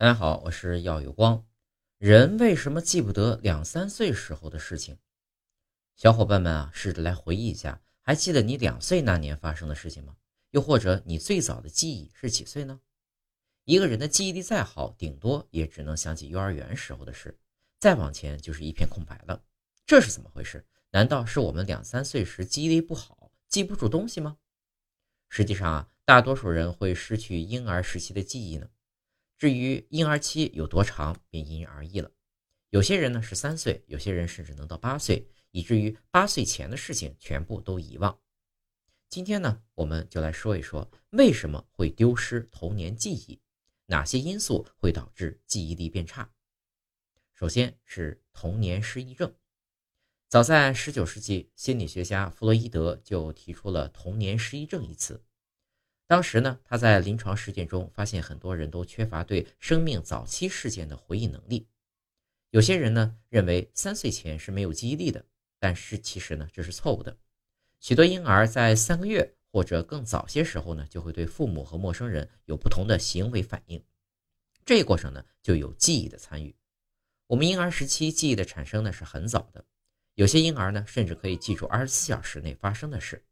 大家好，我是耀有光。人为什么记不得两三岁时候的事情？小伙伴们啊，试着来回忆一下，还记得你两岁那年发生的事情吗？又或者你最早的记忆是几岁呢？一个人的记忆力再好，顶多也只能想起幼儿园时候的事，再往前就是一片空白了。这是怎么回事？难道是我们两三岁时记忆力不好，记不住东西吗？实际上啊，大多数人会失去婴儿时期的记忆呢。至于婴儿期有多长，便因人而异了。有些人呢是三岁，有些人甚至能到八岁，以至于八岁前的事情全部都遗忘。今天呢，我们就来说一说为什么会丢失童年记忆，哪些因素会导致记忆力变差。首先是童年失忆症。早在19世纪，心理学家弗洛伊德就提出了“童年失忆症”一词。当时呢，他在临床实践中发现，很多人都缺乏对生命早期事件的回忆能力。有些人呢认为三岁前是没有记忆力的，但是其实呢这是错误的。许多婴儿在三个月或者更早些时候呢，就会对父母和陌生人有不同的行为反应，这一过程呢就有记忆的参与。我们婴儿时期记忆的产生呢是很早的，有些婴儿呢甚至可以记住二十四小时内发生的事，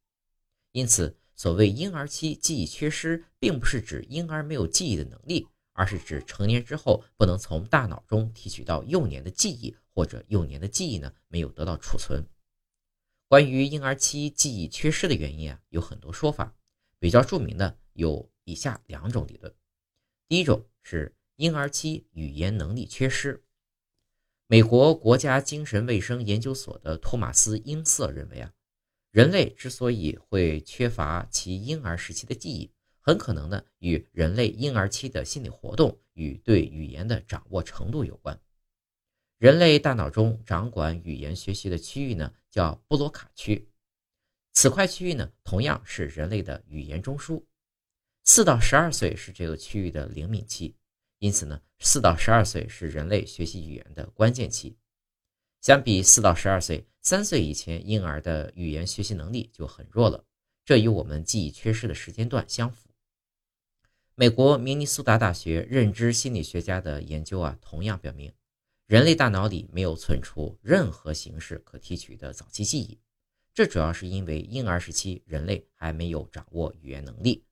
因此。所谓婴儿期记忆缺失，并不是指婴儿没有记忆的能力，而是指成年之后不能从大脑中提取到幼年的记忆，或者幼年的记忆呢没有得到储存。关于婴儿期记忆缺失的原因啊，有很多说法，比较著名的有以下两种理论。第一种是婴儿期语言能力缺失。美国国家精神卫生研究所的托马斯·英瑟认为啊。人类之所以会缺乏其婴儿时期的记忆，很可能呢与人类婴儿期的心理活动与对语言的掌握程度有关。人类大脑中掌管语言学习的区域呢叫布洛卡区，此块区域呢同样是人类的语言中枢。四到十二岁是这个区域的灵敏期，因此呢四到十二岁是人类学习语言的关键期。相比四到十二岁，三岁以前婴儿的语言学习能力就很弱了，这与我们记忆缺失的时间段相符。美国明尼苏达大学认知心理学家的研究啊，同样表明，人类大脑里没有存储任何形式可提取的早期记忆，这主要是因为婴儿时期人类还没有掌握语言能力，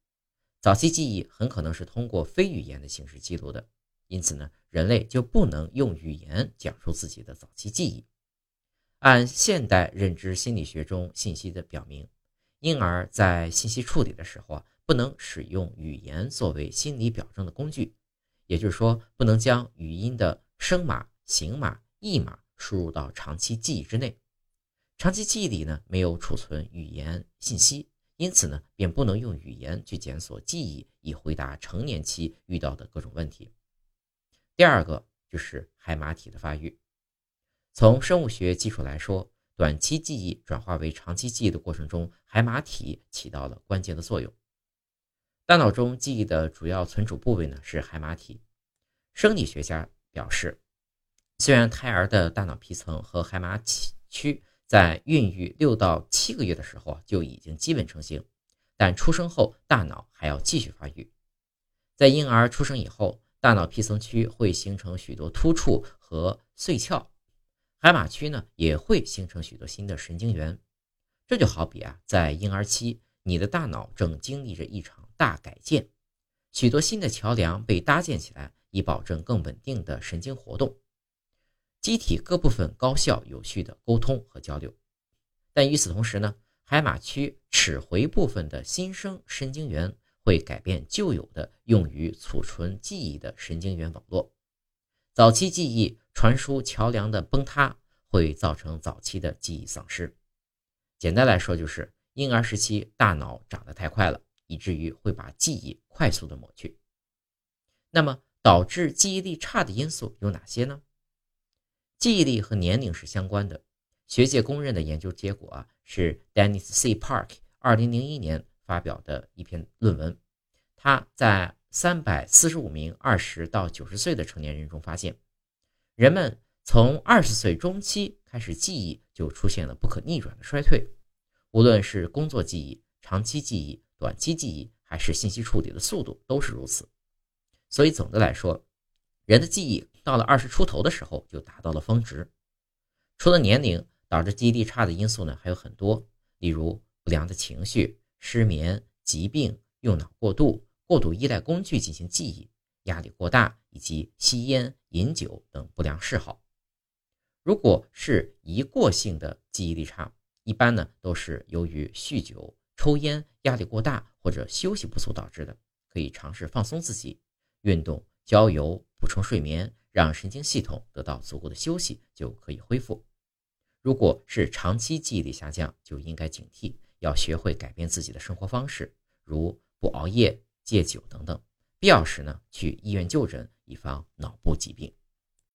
早期记忆很可能是通过非语言的形式记录的。因此呢，人类就不能用语言讲述自己的早期记忆。按现代认知心理学中信息的表明，婴儿在信息处理的时候啊，不能使用语言作为心理表征的工具，也就是说，不能将语音的声码、形码、意码输入到长期记忆之内。长期记忆里呢，没有储存语言信息，因此呢，便不能用语言去检索记忆，以回答成年期遇到的各种问题。第二个就是海马体的发育。从生物学基础来说，短期记忆转化为长期记忆的过程中，海马体起到了关键的作用。大脑中记忆的主要存储部位呢是海马体。生理学家表示，虽然胎儿的大脑皮层和海马体区在孕育六到七个月的时候就已经基本成型，但出生后大脑还要继续发育。在婴儿出生以后。大脑皮层区会形成许多突触和碎鞘，海马区呢也会形成许多新的神经元。这就好比啊，在婴儿期，你的大脑正经历着一场大改建，许多新的桥梁被搭建起来，以保证更稳定的神经活动，机体各部分高效有序的沟通和交流。但与此同时呢，海马区齿回部分的新生神经元。会改变旧有的用于储存记忆的神经元网络，早期记忆传输桥梁的崩塌会造成早期的记忆丧失。简单来说，就是婴儿时期大脑长得太快了，以至于会把记忆快速的抹去。那么，导致记忆力差的因素有哪些呢？记忆力和年龄是相关的。学界公认的研究结果啊，是 Dennis C. Park 二零零一年。发表的一篇论文，他在三百四十五名二十到九十岁的成年人中发现，人们从二十岁中期开始记忆就出现了不可逆转的衰退，无论是工作记忆、长期记忆、短期记忆，还是信息处理的速度都是如此。所以总的来说，人的记忆到了二十出头的时候就达到了峰值。除了年龄导致记忆力差的因素呢，还有很多，例如不良的情绪、失眠、疾病、用脑过度、过度依赖工具进行记忆、压力过大以及吸烟、饮酒等不良嗜好。如果是一过性的记忆力差，一般呢都是由于酗酒、抽烟、压力过大或者休息不足导致的，可以尝试放松自己，运动、郊游、补充睡眠，让神经系统得到足够的休息，就可以恢复。如果是长期记忆力下降，就应该警惕，要学会改变自己的生活方式，如不熬夜、戒酒等等。必要时呢，去医院就诊，以防脑部疾病。